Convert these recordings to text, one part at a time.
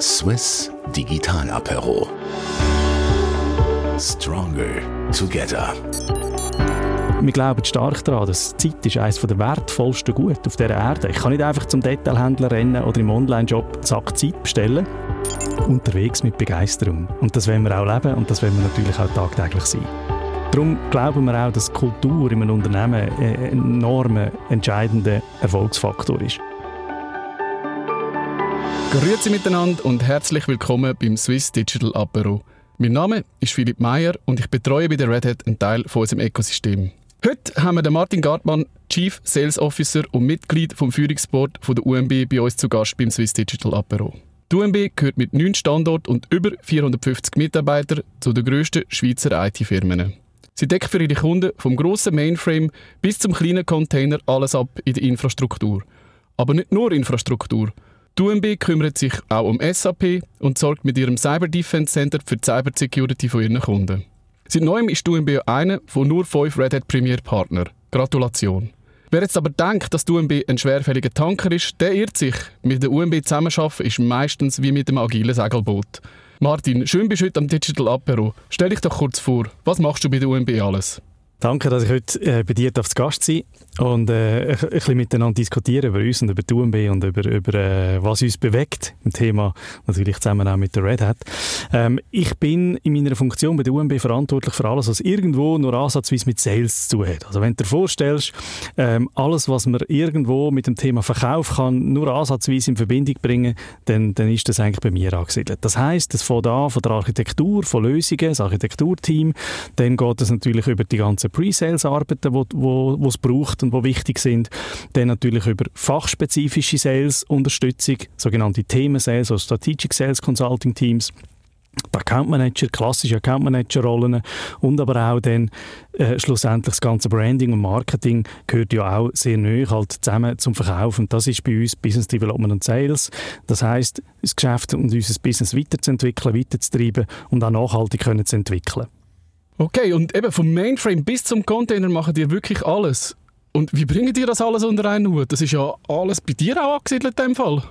Swiss Digital Apero. Stronger Together. Wir glauben stark daran, dass Zeit ist eines der wertvollsten Gut auf dieser Erde. Ich kann nicht einfach zum Detailhändler rennen oder im Online-Shop einen Sack Zeit bestellen. Unterwegs mit Begeisterung. Und das wollen wir auch leben und das wollen wir natürlich auch tagtäglich sein. Darum glauben wir auch, dass Kultur in einem Unternehmen ein enormer, entscheidender Erfolgsfaktor ist. Grüezi miteinander und herzlich willkommen beim Swiss Digital Apero. Mein Name ist Philipp Meyer und ich betreue bei der Red Hat einen Teil von unserem Ökosystem. Heute haben wir den Martin Gartmann, Chief Sales Officer und Mitglied vom Führungsboard von der UMB bei uns zu Gast beim Swiss Digital Apero. Die UMB gehört mit neun Standorten und über 450 Mitarbeitern zu den grössten Schweizer IT-Firmen. Sie deckt für ihre Kunden vom grossen Mainframe bis zum kleinen Container alles ab in der Infrastruktur. Aber nicht nur Infrastruktur – die UMB kümmert sich auch um SAP und sorgt mit ihrem Cyber Defense Center für die Cyber Security von ihren Kunden. Seit neuem ist die UMB einer von nur fünf Red Hat Premier Partner. Gratulation. Wer jetzt aber denkt, dass die UMB ein schwerfälliger Tanker ist, der irrt sich. Mit der UMB zusammenarbeiten ist meistens wie mit einem agilen Segelboot. Martin, schön bist du heute am Digital Apero. Stell dich doch kurz vor, was machst du bei der UMB alles? Danke, dass ich heute äh, bei dir zu Gast sein und äh, ein, bisschen miteinander diskutieren über uns und über die UMB und über, über äh, was uns bewegt im Thema, natürlich zusammen auch mit der Red Hat. Ähm, ich bin in meiner Funktion bei der UMB verantwortlich für alles, was irgendwo nur ansatzweise mit Sales zu hat. Also wenn du dir vorstellst, ähm, alles, was man irgendwo mit dem Thema Verkauf kann, nur ansatzweise in Verbindung bringen, dann, dann ist das eigentlich bei mir angesiedelt. Das heißt, es fängt an von der Architektur, von Lösungen, das Architekturteam, dann geht es natürlich über die ganzen Pre-Sales-Arbeiten, die es braucht und die wichtig sind. Dann natürlich über fachspezifische Sales-Unterstützung, sogenannte Themen-Sales, also Strategic Sales Consulting Teams. Account Manager, klassische Account Manager Rollen und aber auch dann äh, schlussendlich das ganze Branding und Marketing gehört ja auch sehr neu halt zusammen zum Verkauf und das ist bei uns Business Development und Sales. Das heißt, das Geschäft und unser Business weiterzuentwickeln, weiterzutreiben und auch nachhaltig können zu entwickeln. Okay, und eben vom Mainframe bis zum Container machen die wirklich alles. Und wie bringen die das alles unter einen Hut? Das ist ja alles bei dir auch angesiedelt in dem Fall.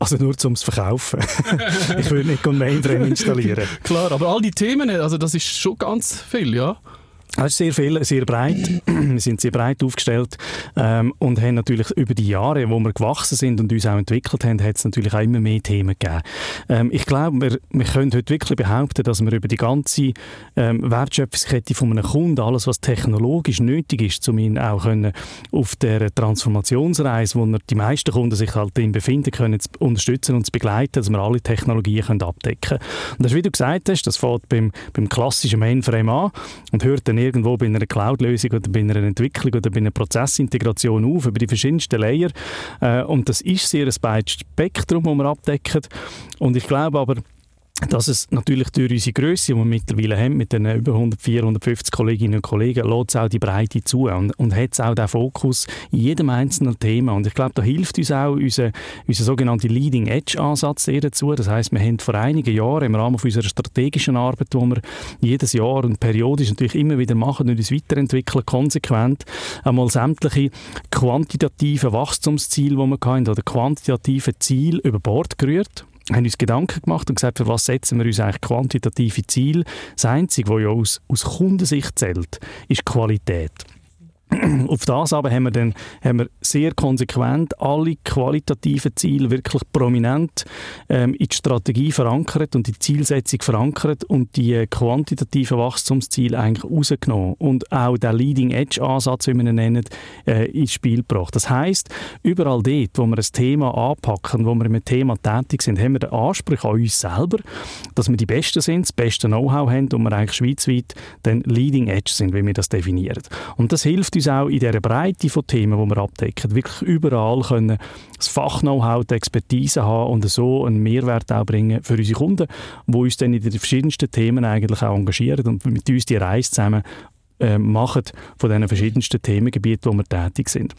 Also nur zum Verkaufen. ich würde nicht ein Mainframe installieren. Klar, aber all die Themen, also das ist schon ganz viel, ja? Es ist sehr viel, sehr breit. wir sind sehr breit aufgestellt ähm, und haben natürlich über die Jahre, wo wir gewachsen sind und uns auch entwickelt haben, hat es natürlich auch immer mehr Themen gegeben. Ähm, ich glaube, wir, wir können heute wirklich behaupten, dass wir über die ganze ähm, Wertschöpfungskette von einem Kunden, alles was technologisch nötig ist, um ihn auch können auf der Transformationsreise, wo die meisten Kunden sich halt in befinden, können zu unterstützen und zu begleiten, dass wir alle Technologien können abdecken können. Und das wie du gesagt hast, das fängt beim, beim klassischen Mainframe an und hört dann irgendwo bei einer Cloud-Lösung oder bei einer Entwicklung oder bei einer Prozessintegration auf, über die verschiedensten Layer. Äh, und das ist sehr ein breites Spektrum, das wir abdecken. Und ich glaube aber, dass es natürlich durch unsere Größe, die wir mittlerweile haben, mit den über 100, 450 Kolleginnen und Kollegen, lässt es auch die Breite zu und, und hat auch den Fokus in jedem einzelnen Thema. Und ich glaube, da hilft uns auch unser, unser sogenannter Leading Edge Ansatz sehr dazu. Das heißt, wir haben vor einigen Jahren im Rahmen unserer strategischen Arbeit, die wir jedes Jahr und periodisch natürlich immer wieder machen und uns weiterentwickeln, konsequent einmal sämtliche quantitative Wachstumsziele, die wir hatten, oder quantitative Ziele über Bord gerührt haben uns Gedanken gemacht und gesagt, für was setzen wir uns eigentlich quantitative Ziele. Das Einzige, was ja aus, aus Kundensicht zählt, ist Qualität. Auf das aber haben wir dann haben wir sehr konsequent alle qualitativen Ziele wirklich prominent ähm, in die Strategie verankert und die Zielsetzung verankert und die äh, quantitativen Wachstumsziele eigentlich rausgenommen und auch der Leading Edge Ansatz, wie wir ihn nennen, äh, ins Spiel gebracht. Das heißt, überall dort, wo wir ein Thema anpacken, wo wir mit Thema tätig sind, haben wir den Anspruch an uns selber, dass wir die Besten sind, das beste Know-how haben und wir eigentlich schweizweit dann Leading Edge sind, wie wir das definieren. Und das hilft uns auch in dieser Breite von Themen, die wir abdecken, wirklich überall können das Fach-Know-how, die Expertise haben und so einen Mehrwert auch bringen für unsere Kunden, die uns dann in den verschiedensten Themen eigentlich auch engagieren und mit uns die Reise zusammen äh, machen von diesen verschiedensten Themengebieten, wo wir tätig sind.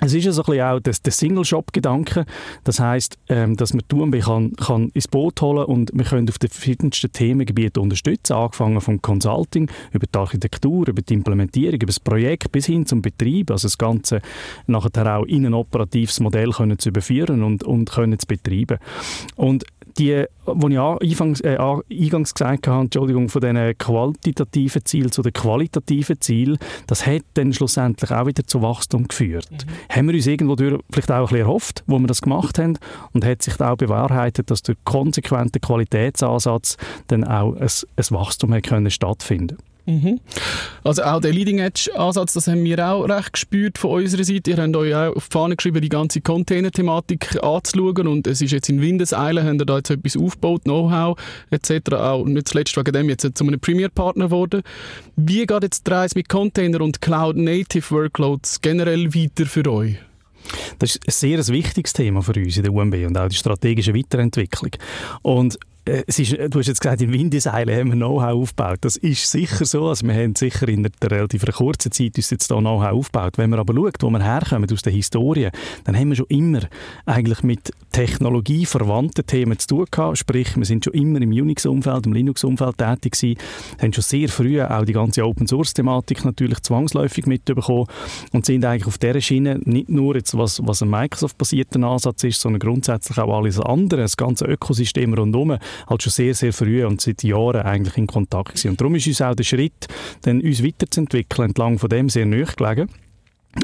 Es ist ja so ein bisschen auch der, Single-Shop-Gedanke. Das heisst, ähm, dass man Turnbe kann, kann ins Boot holen und wir können auf den verschiedensten Themengebieten unterstützen, angefangen vom Consulting, über die Architektur, über die Implementierung, über das Projekt bis hin zum Betrieb, also das Ganze nachher auch in ein operatives Modell können zu überführen und, und können zu betreiben. Und die, wo ich eingangs, äh, eingangs gesagt habe, Entschuldigung, von diesen quantitativen Zielen zu den qualitativen Zielen, das hat dann schlussendlich auch wieder zu Wachstum geführt. Mhm. Haben wir uns irgendwo durch vielleicht auch ein bisschen erhofft, wo wir das gemacht haben und hat sich auch bewahrheitet, dass durch konsequenten Qualitätsansatz dann auch ein, ein Wachstum können stattfinden Mhm. Also auch der Leading-Edge-Ansatz, das haben wir auch recht gespürt von unserer Seite. Ihr habt euch auch auf die Fahne geschrieben, die ganze Container-Thematik anzuschauen und es ist jetzt in Windeseile, habt ihr da jetzt etwas aufgebaut, Know-how etc. Auch nicht zuletzt wegen dem jetzt zu einem Premier-Partner geworden. Wie geht jetzt die Reise mit Container und Cloud-Native-Workloads generell weiter für euch? Das ist ein sehr wichtiges Thema für uns in der UMB und auch die strategische Weiterentwicklung. Und es ist, du hast jetzt gesagt, in Windeseile haben wir Know-how aufgebaut. Das ist sicher so. Also wir haben sicher in einer relativ kurzen Zeit uns jetzt da Know-how aufgebaut. Wenn man aber schaut, wo wir herkommen aus der Historie, dann haben wir schon immer eigentlich mit technologieverwandten Themen zu tun gehabt. Sprich, wir sind schon immer im Unix-Umfeld, im Linux-Umfeld tätig gewesen, haben schon sehr früh auch die ganze Open-Source-Thematik natürlich zwangsläufig mitbekommen und sind eigentlich auf dieser Schiene nicht nur jetzt, was, was ein Microsoft-basierter Ansatz ist, sondern grundsätzlich auch alles andere, das ganze Ökosystem rundherum, halt schon sehr, sehr früh und seit Jahren eigentlich in Kontakt gewesen. Und darum ist uns auch der Schritt, dann uns weiterzuentwickeln, entlang von dem sehr nahe gelegen.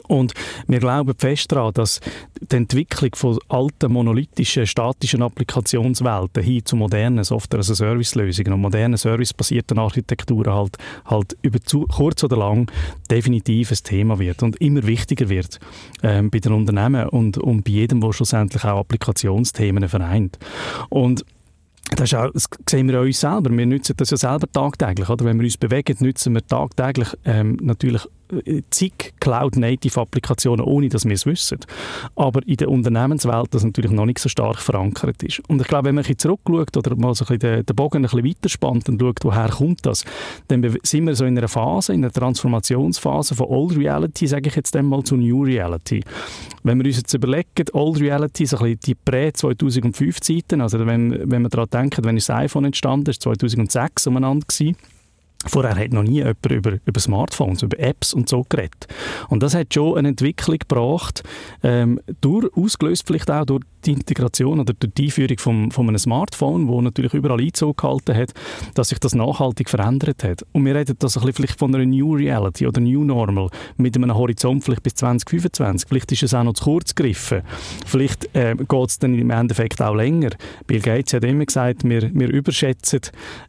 Und wir glauben fest daran, dass die Entwicklung von alten, monolithischen, statischen Applikationswelten hin zu modernen Software-as-a-Service-Lösungen und modernen servicebasierten Architekturen halt, halt über zu, kurz oder lang definitiv ein Thema wird und immer wichtiger wird ähm, bei den Unternehmen und, und bei jedem, der schlussendlich auch Applikationsthemen vereint. Und das, auch, das, sehen wir uns selber. Wir nutzen das ja selber tagtäglich. Oder? Wenn wir uns bewegen, nutzen wir tagtäglich ähm, natürlich zig Cloud-Native-Applikationen, ohne dass wir es wissen. Aber in der Unternehmenswelt das natürlich noch nicht so stark verankert ist. Und ich glaube, wenn man ein zurückschaut oder mal so ein den, den Bogen ein weiterspannt und schaut, woher kommt das, dann sind wir so in einer Phase, in einer Transformationsphase von Old Reality, sage ich jetzt einmal, zu New Reality. Wenn wir uns jetzt überlegen, Old Reality, so ein die Prä-2005-Zeiten, also wenn, wenn wir daran denken, wenn das iPhone entstanden ist, 2006 umeinander gewesen, Vorher hat noch nie jemand über, über Smartphones, über Apps und so geredet. Und das hat schon eine Entwicklung gebracht, ähm, durch, ausgelöst vielleicht auch durch die Integration oder durch die Einführung vom, von einem Smartphone, wo natürlich überall Einzug gehalten hat, dass sich das nachhaltig verändert hat. Und wir reden das ein bisschen vielleicht von einer New Reality oder New Normal mit einem Horizont vielleicht bis 2025. Vielleicht ist es auch noch zu kurz gegriffen. Vielleicht äh, geht es dann im Endeffekt auch länger. Bill Gates hat immer gesagt, wir, wir überschätzen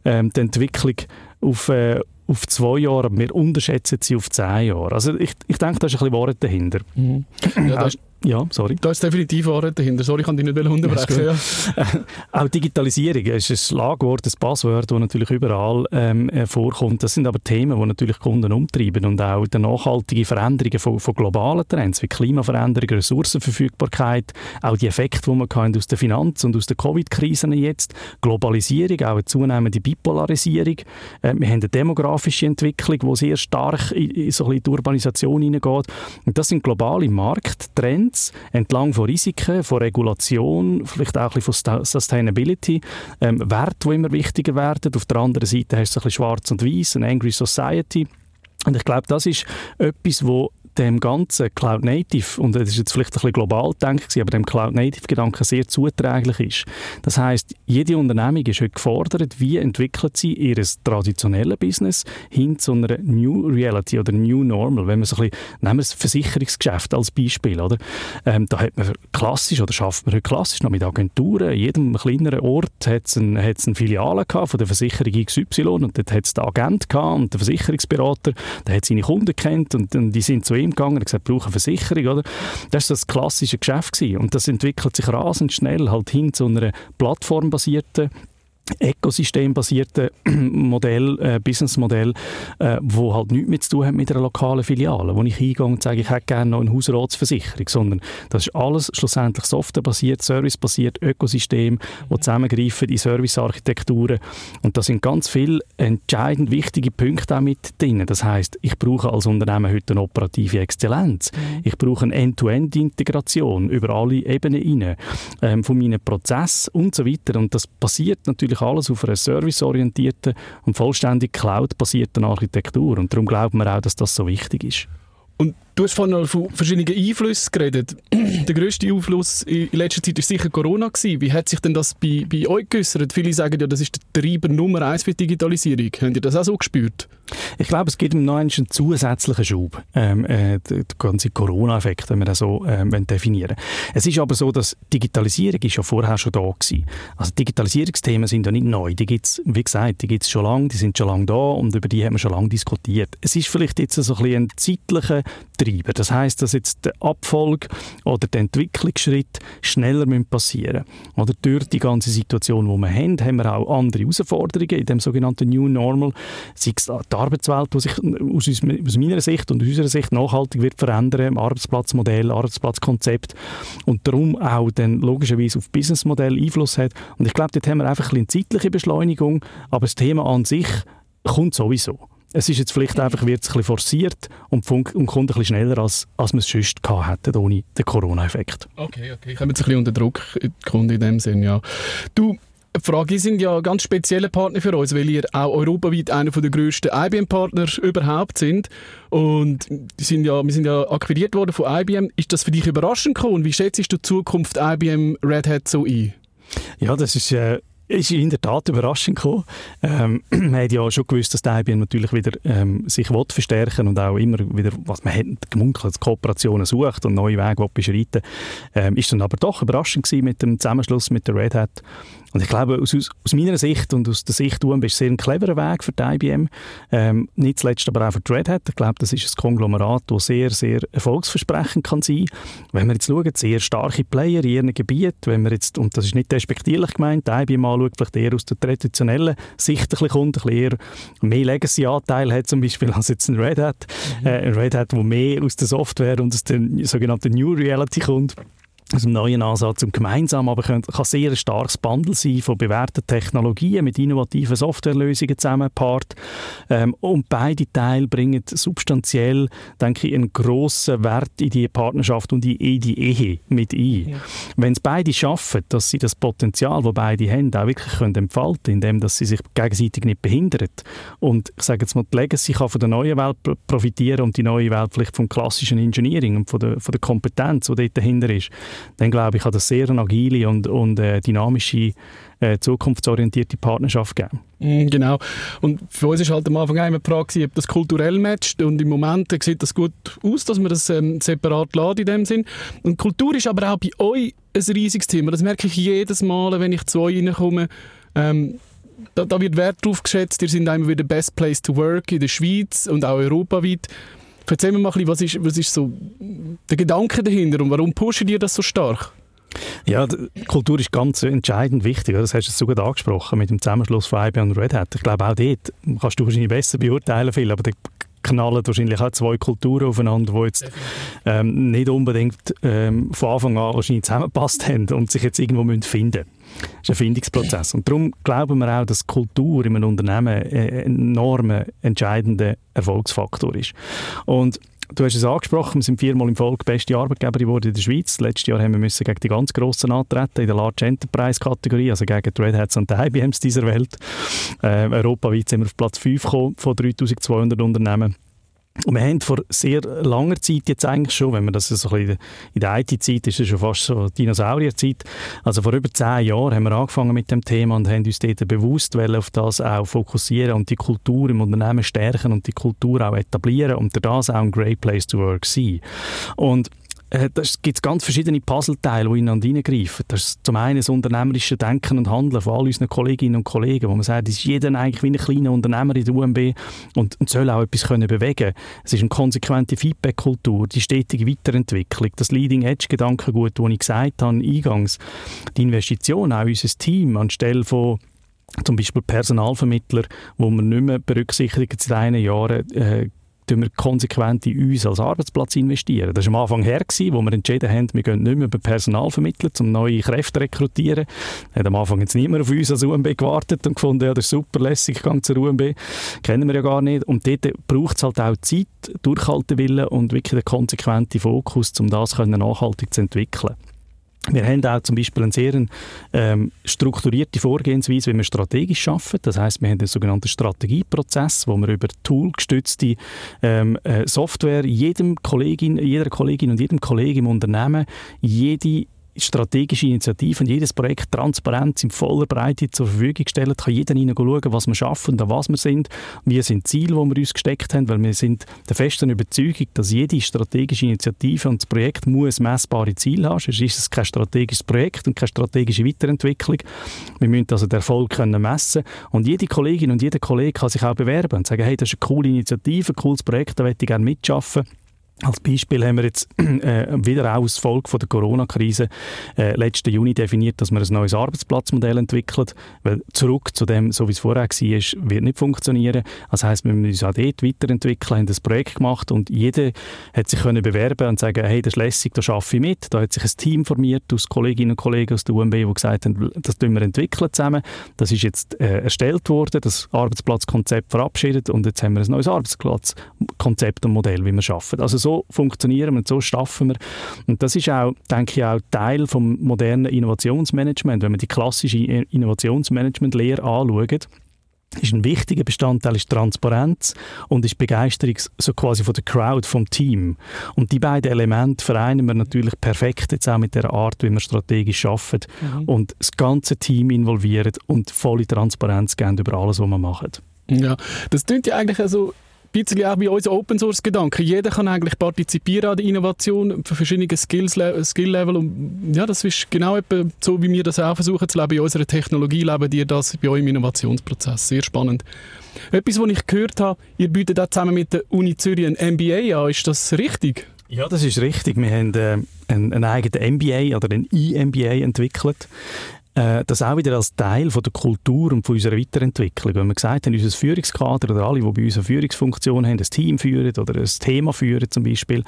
ähm, die Entwicklung auf, äh, auf zwei Jahre, wir unterschätzen sie auf zehn Jahre. Also ich, ich denke, da ist ein bisschen Wahrheit dahinter. Mhm. Ja, das, ja, sorry. Da ist definitiv Wahrheit dahinter. Sorry, ich kann dich nicht unterbrechen. Ja, auch Digitalisierung ist ein Schlagwort, ein Passwort, das natürlich überall ähm, äh, vorkommt. Das sind aber Themen, die natürlich Kunden umtreiben und auch die nachhaltige Veränderungen von, von globalen Trends wie Klimaveränderung, Ressourcenverfügbarkeit, auch die Effekte, die man aus der Finanz- und aus der Covid-Krise jetzt, Globalisierung, auch eine zunehmende Bipolarisierung. Äh, wir haben eine demografische Entwicklung, die sehr stark in, in so ein die Urbanisation hineingeht. Und das sind globale Markttrends, Trends entlang von Risiken, von Regulation, vielleicht auch ein bisschen von Sustainability, ähm, Werte, die immer wichtiger werden. Auf der anderen Seite hast du ein bisschen schwarz und weiß, eine Angry Society. Und ich glaube, das ist etwas, wo dem ganzen Cloud Native, und das ist jetzt vielleicht ein bisschen global gedacht, aber dem Cloud Native Gedanken sehr zuträglich ist. Das heißt, jede Unternehmung ist heute gefordert, wie entwickelt sie ihr traditionelles Business hin zu einer New Reality oder New Normal. Wenn wir so ein bisschen, nehmen wir das Versicherungsgeschäft als Beispiel, oder? Ähm, da hat man klassisch, oder schafft man heute klassisch noch mit Agenturen, in jedem kleineren Ort hat es ein, eine Filiale gehabt von der Versicherung XY und dort hat es den Agent gehabt und der Versicherungsberater, der hat seine Kunden kennt und, und die sind zu ihm gegangen und gesagt, brauche eine Versicherung, oder? Das war das klassische Geschäft gewesen. und das entwickelt sich rasend schnell halt hin zu einer plattformbasierten ökosystembasierten Modell, äh, Businessmodell, äh, wo halt nichts mehr zu tun hat mit einer lokalen Filiale, wo ich hingehe und sage, ich hätte gerne noch eine Hausratsversicherung, sondern das ist alles schlussendlich softwarebasiert, servicebasiert, Ökosystem, wo zusammengreifen in Servicearchitekturen und da sind ganz viele entscheidend wichtige Punkte auch mit drin. Das heißt, ich brauche als Unternehmen heute eine operative Exzellenz. Mhm. Ich brauche eine End-to-End-Integration über alle Ebenen rein, ähm, von meinen Prozessen und so weiter und das passiert natürlich natürlich alles auf einer serviceorientierten und vollständig cloud-basierten Architektur. Und darum glauben wir auch, dass das so wichtig ist. Und Du hast vorhin von verschiedenen Einflüssen geredet. Der grösste Einfluss in letzter Zeit war sicher Corona. Wie hat sich denn das bei, bei euch geäussert? Viele sagen ja, das ist der Treiber Nummer eins für die Digitalisierung. Habt ihr das auch so gespürt? Ich glaube, es gibt noch einen zusätzlichen Schub, ähm, äh, der ganze Corona-Effekt, wenn wir das so ähm, definieren Es ist aber so, dass Digitalisierung ist ja vorher schon da gewesen. Also Digitalisierungsthemen sind ja nicht neu. Die gibt es, wie gesagt, die gibt es schon lange, die sind schon lange da und über die haben wir schon lange diskutiert. Es ist vielleicht jetzt so ein, ein zeitlicher Treiber. Das heißt, dass jetzt der Abfolg oder der Entwicklungsschritt schneller passieren müssen. Oder durch die ganze Situation, die wir haben, haben wir auch andere Herausforderungen in dem sogenannten New Normal. Sei es die Arbeitswelt, die sich aus, meiner Sicht und aus unserer Sicht nachhaltig wird verändern, Arbeitsplatzmodell, Arbeitsplatzkonzept und darum auch dann logischerweise auf Businessmodell Einfluss hat. Und ich glaube, dort haben wir einfach eine zeitliche Beschleunigung, aber das Thema an sich kommt sowieso. Es ist jetzt vielleicht einfach wird es ein bisschen forciert und, und kommt ein bisschen schneller, als, als wir es sonst gehabt hätten, ohne den Corona-Effekt. Okay, okay. Kommen jetzt ein bisschen unter Druck, Kunde in dem Sinn, ja. Du, die Frage, sind ja ganz spezielle Partner für uns, weil ihr auch europaweit einer der grössten IBM-Partner überhaupt sind. Und die sind ja, wir sind ja akquiriert worden von IBM. Ist das für dich überraschend gekommen? Wie schätzt du die Zukunft IBM Red Hat so ein? Ja, das ist äh, ist in der Tat überraschend gekommen. Ähm, man hat ja schon gewusst, dass die IBM natürlich wieder ähm, sich will verstärken und auch immer wieder, was man hat gemunkelt, Kooperationen sucht und neue Wege beschreiten ähm, ist dann aber doch überraschend gewesen mit dem Zusammenschluss mit der Red Hat und ich glaube, aus, aus meiner Sicht und aus der Sicht UMB ist es sehr ein cleverer Weg für die IBM. Ähm, nicht zuletzt aber auch für die Red Hat. Ich glaube, das ist ein Konglomerat, das sehr, sehr erfolgsversprechend kann sein. Wenn wir jetzt schauen, sehr starke Player in ihrem Gebiet, wenn wir jetzt, und das ist nicht despektierlich gemeint, die IBM anschaut, vielleicht eher aus der traditionellen Sicht ein bisschen kommt, ein bisschen eher mehr Legacy-Anteil hat zum Beispiel als jetzt ein Red Hat. Mhm. Äh, ein Red Hat, wo mehr aus der Software und aus der sogenannten New Reality kommt aus einem neuen Ansatz und gemeinsam, aber kann, kann sehr ein starkes Bundle sein von bewährten Technologien mit innovativen Softwarelösungen zusammengepaart. Ähm, und beide Teile bringen substanziell, denke ich, einen grossen Wert in die Partnerschaft und in die Ehe mit ein. Ja. Wenn es beide schaffen, dass sie das Potenzial, das beide haben, auch wirklich können entfalten indem dass sie sich gegenseitig nicht behindern und ich sage jetzt mal, die Legacy kann von der neuen Welt profitieren und die neue Welt vielleicht vom klassischen Engineering und von der, von der Kompetenz, die dort dahinter ist, dann glaube ich, kann das sehr eine agile und, und äh, dynamische, äh, zukunftsorientierte Partnerschaft geben. Mm, genau. Und für uns war halt am Anfang immer die Frage, ob das kulturell matcht. Und im Moment sieht das gut aus, dass man das ähm, separat lädt in dem Sinn. Und Kultur ist aber auch bei euch ein riesiges Thema. Das merke ich jedes Mal, wenn ich zu euch reinkomme. Ähm, da, da, wird Wert drauf geschätzt. Ihr seid immer wieder Best Place to Work in der Schweiz und auch europaweit. Erzähl mir mal ein bisschen, was ist, was ist so der Gedanke dahinter und warum pushen ihr das so stark? Ja, Kultur ist ganz entscheidend wichtig. Das hast du sogar angesprochen mit dem Zusammenschluss von IBM und Red Hat. Ich glaube, auch dort kannst du wahrscheinlich besser beurteilen, viel, aber da knallen wahrscheinlich auch zwei Kulturen aufeinander, die jetzt ähm, nicht unbedingt ähm, von Anfang an wahrscheinlich zusammengepasst haben und sich jetzt irgendwo finden müssen. Das ist ein Findungsprozess. Und darum glauben wir auch, dass Kultur in einem Unternehmen ein enormer, entscheidender Erfolgsfaktor ist. Und Du hast es angesprochen, wir sind viermal im Folge beste Arbeitgeber geworden in der Schweiz. Letztes Jahr haben wir müssen gegen die ganz Grossen antreten in der Large Enterprise Kategorie, also gegen die Red Hats und die IBMs dieser Welt. Äh, europaweit sind wir auf Platz 5 gekommen von 3200 Unternehmen. Und wir haben vor sehr langer Zeit jetzt eigentlich schon, wenn man das so ein bisschen in der IT-Zeit ist, ist schon fast so Dinosaurierzeit. Also vor über zehn Jahren haben wir angefangen mit dem Thema und haben uns dort bewusst auf das auch fokussieren und die Kultur im Unternehmen stärken und die Kultur auch etablieren und das auch ein Great Place to Work sein. Und äh, es gibt ganz verschiedene Puzzleteile, die ineinander hineingreifen. Das ist zum einen das unternehmerische Denken und Handeln von all unseren Kolleginnen und Kollegen, wo man sagt, ist jeder eigentlich wie ein kleiner Unternehmer in der UMB und, und soll auch etwas können bewegen Es ist eine konsequente Feedback-Kultur, die stetige Weiterentwicklung, das Leading-Edge-Gedankengut, das ich gesagt habe eingangs, die Investition auch unser Team anstelle von zum Beispiel Personalvermittler, wo man nicht mehr berücksichtigt in den Jahren äh, wir konsequent in uns als Arbeitsplatz investieren. Das war am Anfang her, gewesen, wo wir entschieden haben, wir gehen nicht mehr über Personal vermitteln, um neue Kräfte zu rekrutieren. Hat am Anfang jetzt niemand auf uns als UMB gewartet und gefunden, ja, das ist super lässig, gehe zur UMB. Kennen wir ja gar nicht. Und dort braucht es halt auch Zeit, Durchhaltewillen und wirklich den konsequenten Fokus, um das nachhaltig zu entwickeln. Wir haben auch zum Beispiel eine sehr ähm, strukturierte Vorgehensweise, wie wir strategisch arbeiten. Das heißt, wir haben einen sogenannten Strategieprozess, wo wir über toolgestützte ähm, äh, Software jedem Kollegin, jeder Kollegin und jedem Kollegen im Unternehmen jede strategische Initiativen, jedes Projekt transparent in voller Breite zur Verfügung stellen, kann jeder hinein schauen, was wir schaffen, an was wir sind, wie sind Ziele, die wir uns gesteckt haben, weil wir sind der festen Überzeugung, dass jede strategische Initiative und das Projekt muss messbare Ziele haben, sonst ist es kein strategisches Projekt und keine strategische Weiterentwicklung. Wir müssen also den Erfolg können messen. Und jede Kollegin und jeder Kollege kann sich auch bewerben und sagen, hey, das ist eine coole Initiative, ein cooles Projekt, da möchte ich gerne mitschaffen als Beispiel haben wir jetzt äh, wieder auch als Folge der Corona-Krise äh, letzten Juni definiert, dass wir ein neues Arbeitsplatzmodell entwickeln, weil zurück zu dem, so wie es vorher war, wird nicht funktionieren. Das heißt, wir müssen uns auch dort weiterentwickeln, haben das Projekt gemacht und jeder hat sich können bewerben und sagen, hey, das ist lässig, da arbeite ich mit. Da hat sich ein Team formiert aus Kolleginnen und Kollegen aus der UMB, die gesagt haben, das tun wir entwickeln zusammen. Das ist jetzt äh, erstellt worden, das Arbeitsplatzkonzept verabschiedet und jetzt haben wir ein neues Arbeitsplatzkonzept und Modell, wie wir arbeiten. Also so funktionieren wir und so schaffen wir. Und das ist auch, denke ich, auch Teil vom modernen Innovationsmanagement. Wenn man die klassische Innovationsmanagement-Lehre anschaut, ist ein wichtiger Bestandteil ist Transparenz und ist Begeisterung so quasi von der Crowd, vom Team. Und die beiden Elemente vereinen wir natürlich perfekt jetzt auch mit der Art, wie wir strategisch arbeiten mhm. und das ganze Team involvieren und volle Transparenz geben über alles, was wir machen. Ja, das klingt ja eigentlich also bisschen auch wie unser Open Source Gedanke. Jeder kann eigentlich partizipieren an der Innovation verschiedene Skills, Skill Level und ja, das ist genau so, wie wir das auch versuchen zu leben in unserer Technologie, leben ihr das bei euch im Innovationsprozess. Sehr spannend. Etwas, was ich gehört habe, ihr bietet auch zusammen mit der Uni Zürich ein MBA an. Ist das richtig? Ja, das ist richtig. Wir haben äh, einen, einen eigenen MBA oder einen E-MBA entwickelt äh, das auch wieder als Teil von der Kultur und von unserer Weiterentwicklung. Wenn wir gesagt haben, unser Führungskader oder alle, die bei uns eine Führungsfunktion haben, ein Team führen oder ein Thema führen zum Beispiel,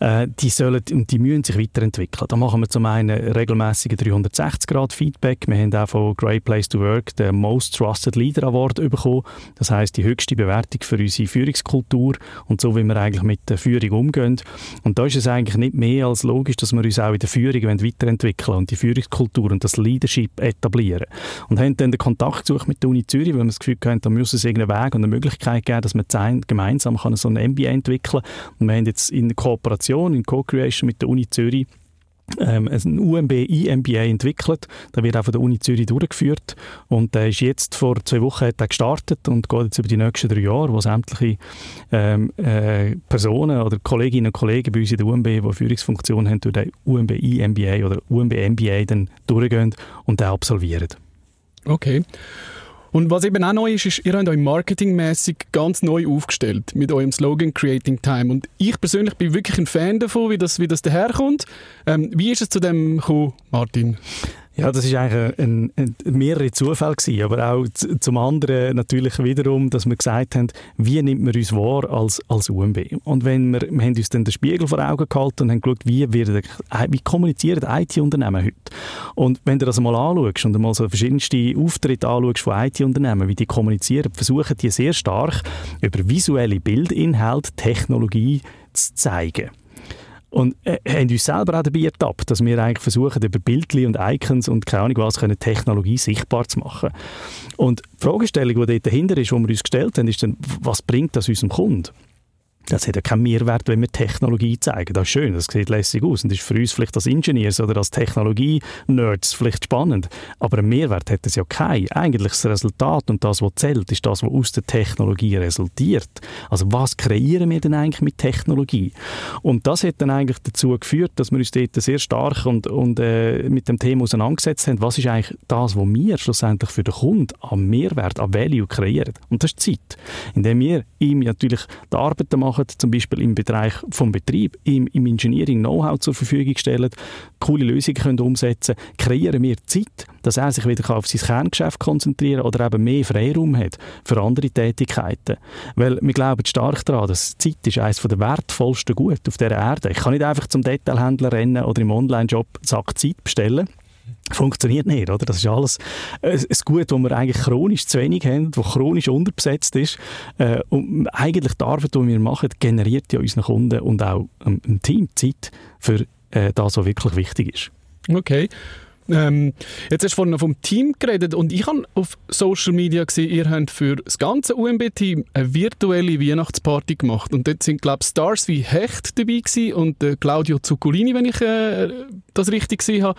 äh, die sollen und die müssen sich weiterentwickeln. Da machen wir zum einen regelmäßige 360-Grad-Feedback. Wir haben auch von Great Place to Work den Most Trusted Leader Award bekommen. Das heißt die höchste Bewertung für unsere Führungskultur und so, wie wir eigentlich mit der Führung umgehen. Und da ist es eigentlich nicht mehr als logisch, dass wir uns auch in der Führung weiterentwickeln und die Führungskultur und das Leadership Leadership etablieren. Und haben dann den Kontakt gesucht mit der Uni Zürich, weil wir das Gefühl hatten, da muss es irgendeinen Weg und eine Möglichkeit geben, dass man gemeinsam so ein MBA entwickeln kann. Und wir haben jetzt in Kooperation, in Co-Creation mit der Uni Zürich ähm, ein UMB-IMBA entwickelt. Der wird auch von der Uni Zürich durchgeführt und der ist jetzt vor zwei Wochen hat gestartet und geht jetzt über die nächsten drei Jahre, wo sämtliche ähm, äh, Personen oder Kolleginnen und Kollegen bei uns in der UMB, die Führungsfunktion haben, durch den UMB-IMBA oder UMB-MBA dann durchgehen und den absolvieren. Okay. Und was eben auch neu ist, ist, ihr habt euch marketingmäßig ganz neu aufgestellt mit eurem Slogan Creating Time. Und ich persönlich bin wirklich ein Fan davon, wie das, wie das daherkommt. Ähm, wie ist es zu dem gekommen, Martin? Ja, das ist eigentlich ein, ein, mehrere Zufälle gewesen, aber auch zum anderen natürlich wiederum, dass wir gesagt haben, wie nimmt man uns wahr als, als UMB? Und wenn wir, wir haben uns dann den Spiegel vor Augen gehalten und haben geschaut, wie, wird, wie kommunizieren IT-Unternehmen heute? Und wenn du das mal anschaust und mal so verschiedenste Auftritte anschaust von IT-Unternehmen, wie die kommunizieren, versuchen die sehr stark über visuelle Bildinhalte Technologie zu zeigen. Und äh, haben uns selber auch dabei ertappt, dass wir eigentlich versuchen, über Bildchen und Icons und keine Ahnung was, können Technologie sichtbar zu machen. Und die Fragestellung, die dort dahinter ist, die wir uns gestellt haben, ist dann, was bringt das unserem Kunden? Das hat ja keinen Mehrwert, wenn wir Technologie zeigen. Das ist schön, das sieht lässig aus und ist für uns vielleicht als Ingenieurs oder als Technologie-Nerds vielleicht spannend. Aber einen Mehrwert hat es ja keinen. Eigentlich das Resultat und das, was zählt, ist das, was aus der Technologie resultiert. Also was kreieren wir denn eigentlich mit Technologie? Und das hat dann eigentlich dazu geführt, dass wir uns dort sehr stark und, und äh, mit dem Thema auseinandergesetzt haben. Was ist eigentlich das, was wir schlussendlich für den Kunden am Mehrwert, am Value kreieren? Und das ist Zeit. Indem wir ihm natürlich die Arbeit machen, machen, zum Beispiel im Bereich vom Betrieb, im, im Engineering Know-how zur Verfügung stellen, coole Lösungen können umsetzen kreieren wir Zeit, dass er sich wieder auf sein Kerngeschäft konzentrieren kann oder eben mehr Freiraum hat für andere Tätigkeiten. Weil wir glauben stark daran, dass Zeit ist eines der wertvollsten Gut auf dieser Erde. Ich kann nicht einfach zum Detailhändler rennen oder im Online-Job Sack Zeit bestellen funktioniert nicht, oder? Das ist alles ein Gut, das wir eigentlich chronisch zu wenig haben, das chronisch unterbesetzt ist. Äh, und eigentlich die Arbeit, die wir machen, generiert ja unseren Kunden und auch dem Team Zeit für äh, das, was wirklich wichtig ist. Okay. Ähm, jetzt hast du vorhin vom Team geredet und ich habe auf Social Media gesehen, ihr habt für das ganze UMB-Team eine virtuelle Weihnachtsparty gemacht und dort sind glaube ich Stars wie Hecht dabei gewesen und äh, Claudio Zuccolini, wenn ich äh, das richtig gesehen habe.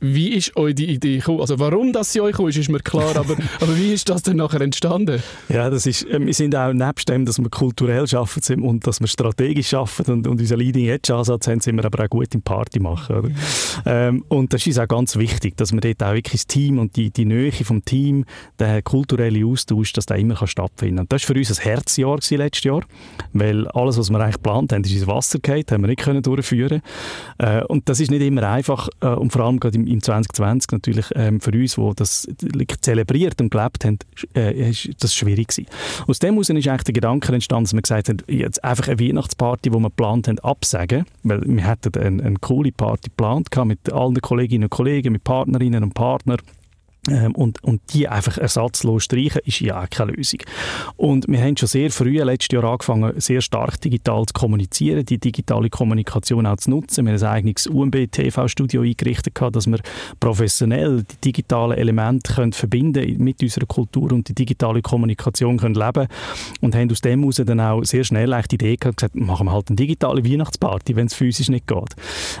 Wie ist euch die Idee gekommen? Also warum das sie euch gekommen ist, ist mir klar, aber, aber wie ist das denn nachher entstanden? Ja, das ist, äh, wir sind auch nebst dem, dass wir kulturell arbeiten und dass wir strategisch arbeiten und, und unseren Leading Edge Ansatz haben, sind wir aber auch gut im Party machen. Oder? ähm, und das ist auch ganz wichtig wichtig, dass man dort auch wirklich das Team und die, die Nähe vom Team, der kulturelle Austausch, dass der immer kann stattfinden kann. Das war für uns ein Herzjahr letztes Jahr, weil alles, was wir eigentlich geplant haben, ist ins Wasser gefallen, haben wir nicht können durchführen äh, Und das ist nicht immer einfach äh, und vor allem gerade im, im 2020 natürlich ähm, für uns, die das zelebriert und gelebt haben, äh, ist das schwierig gewesen. Aus dem heraus ist eigentlich der Gedanke entstanden, dass wir gesagt haben, jetzt einfach eine Weihnachtsparty, die wir geplant haben, absagen, weil wir hatten eine, eine coole Party geplant mit allen Kolleginnen und Kollegen, mit Partnerinnen und Partnern und, und die einfach ersatzlos streichen, ist ja auch keine Lösung. Und wir haben schon sehr früh, letztes Jahr angefangen, sehr stark digital zu kommunizieren, die digitale Kommunikation auch zu nutzen. Wir haben ein eigenes UMB-TV-Studio eingerichtet, dass wir professionell die digitalen Elemente können verbinden mit unserer Kultur und die digitale Kommunikation können leben und haben aus dem heraus dann auch sehr schnell die Idee gehabt, gesagt, machen wir halt eine digitale Weihnachtsparty, wenn es physisch nicht geht.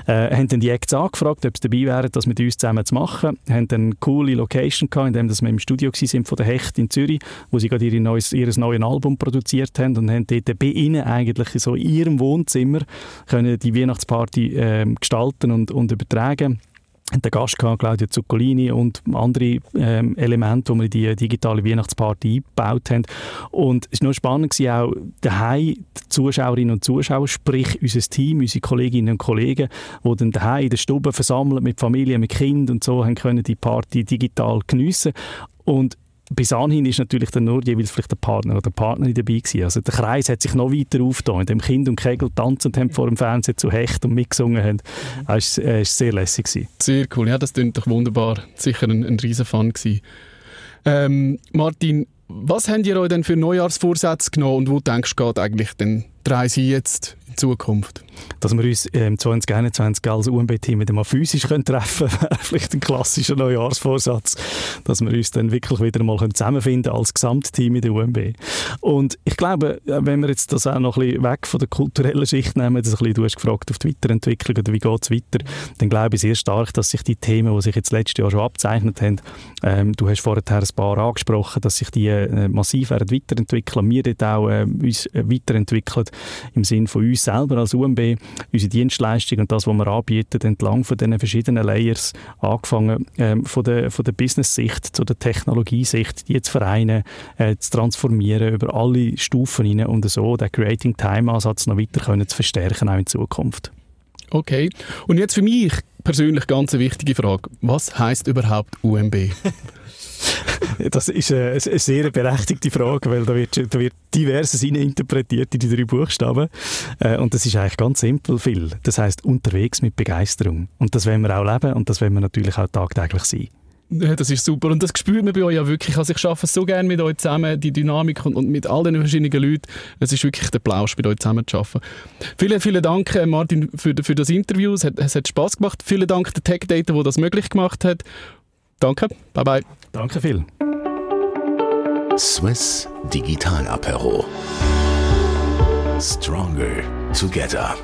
Äh, haben dann die Acts angefragt, ob sie dabei wären, das mit uns zusammen zu machen, haben dann coole Locations Location gehabt, in dem dass wir im Studio sind von der Hecht in Zürich, wo sie gerade ihr neues, ihr neues Album produziert haben und haben dort bei ihnen eigentlich so in ihrem Wohnzimmer können die Weihnachtsparty äh, gestalten und, und übertragen der Gast gehabt, Claudia Zuccolini und andere ähm, Elemente, die wir in die digitale Weihnachtsparty eingebaut haben. Und es war noch spannend, gewesen, auch daheim die Zuschauerinnen und Zuschauer, sprich unser Team, unsere Kolleginnen und Kollegen, die dann daheim in der Stube versammelt mit Familie, mit Kind und so, haben können die Party digital geniessen. Und bis anhin ist natürlich dann nur jeweils vielleicht der Partner oder die Partnerin dabei gewesen. Also der Kreis hat sich noch weiter aufgetan, in dem Kind und Kegel tanzend haben vor dem Fernsehen zu Hecht und mitgesungen haben. Das war äh, sehr lässig. Gewesen. Sehr cool, ja, das klingt doch wunderbar. Sicher ein, ein riesen Fun gewesen. Ähm, Martin, was habt ihr euch denn für Neujahrsvorsätze genommen und wo denkst du, geht eigentlich denn die Reise jetzt Zukunft? Dass wir uns ähm, 2021 als UMB-Team wieder mal physisch können treffen können, wäre vielleicht ein klassischer Neujahrsvorsatz, dass wir uns dann wirklich wieder mal zusammenfinden als Gesamtteam in der UMB. Und ich glaube, wenn wir jetzt das auch noch ein bisschen weg von der kulturellen Schicht nehmen, das ein bisschen, du hast gefragt auf die Weiterentwicklung oder wie geht es weiter, dann glaube ich sehr stark, dass sich die Themen, die sich jetzt letztes Jahr schon abzeichnet haben, ähm, du hast vorher ein paar angesprochen, dass sich die äh, massiv werden weiterentwickeln, wir dort auch äh, uns äh, weiterentwickeln im Sinne von uns selber als UMB, unsere Dienstleistung und das, was wir anbieten, entlang von diesen verschiedenen Layers, angefangen ähm, von der, von der Business-Sicht zu der Technologiesicht, die zu vereinen, äh, zu transformieren über alle Stufen hinein und so den Creating-Time-Ansatz noch weiter können zu verstärken, auch in Zukunft. Okay. Und jetzt für mich persönlich ganz eine wichtige Frage. Was heißt überhaupt UMB? Das ist eine, eine, sehr berechtigte Frage, weil da wird, da wird diverses interpretiert in die drei Buchstaben. Äh, und das ist eigentlich ganz simpel viel. Das heißt unterwegs mit Begeisterung. Und das wollen wir auch leben und das wollen wir natürlich auch tagtäglich sein. Ja, das ist super und das spürt man bei euch ja wirklich. Also ich arbeite so gerne mit euch zusammen, die Dynamik und, und mit all den verschiedenen Leuten. Es ist wirklich der Plausch, mit euch zusammen zu arbeiten. Vielen, vielen Dank, äh, Martin, für, für das Interview. Es hat, es hat Spaß gemacht. Vielen Dank der Tech Data, der das möglich gemacht hat. Danke, bye bye. Danke viel. Swiss Digital Apero. Stronger Together.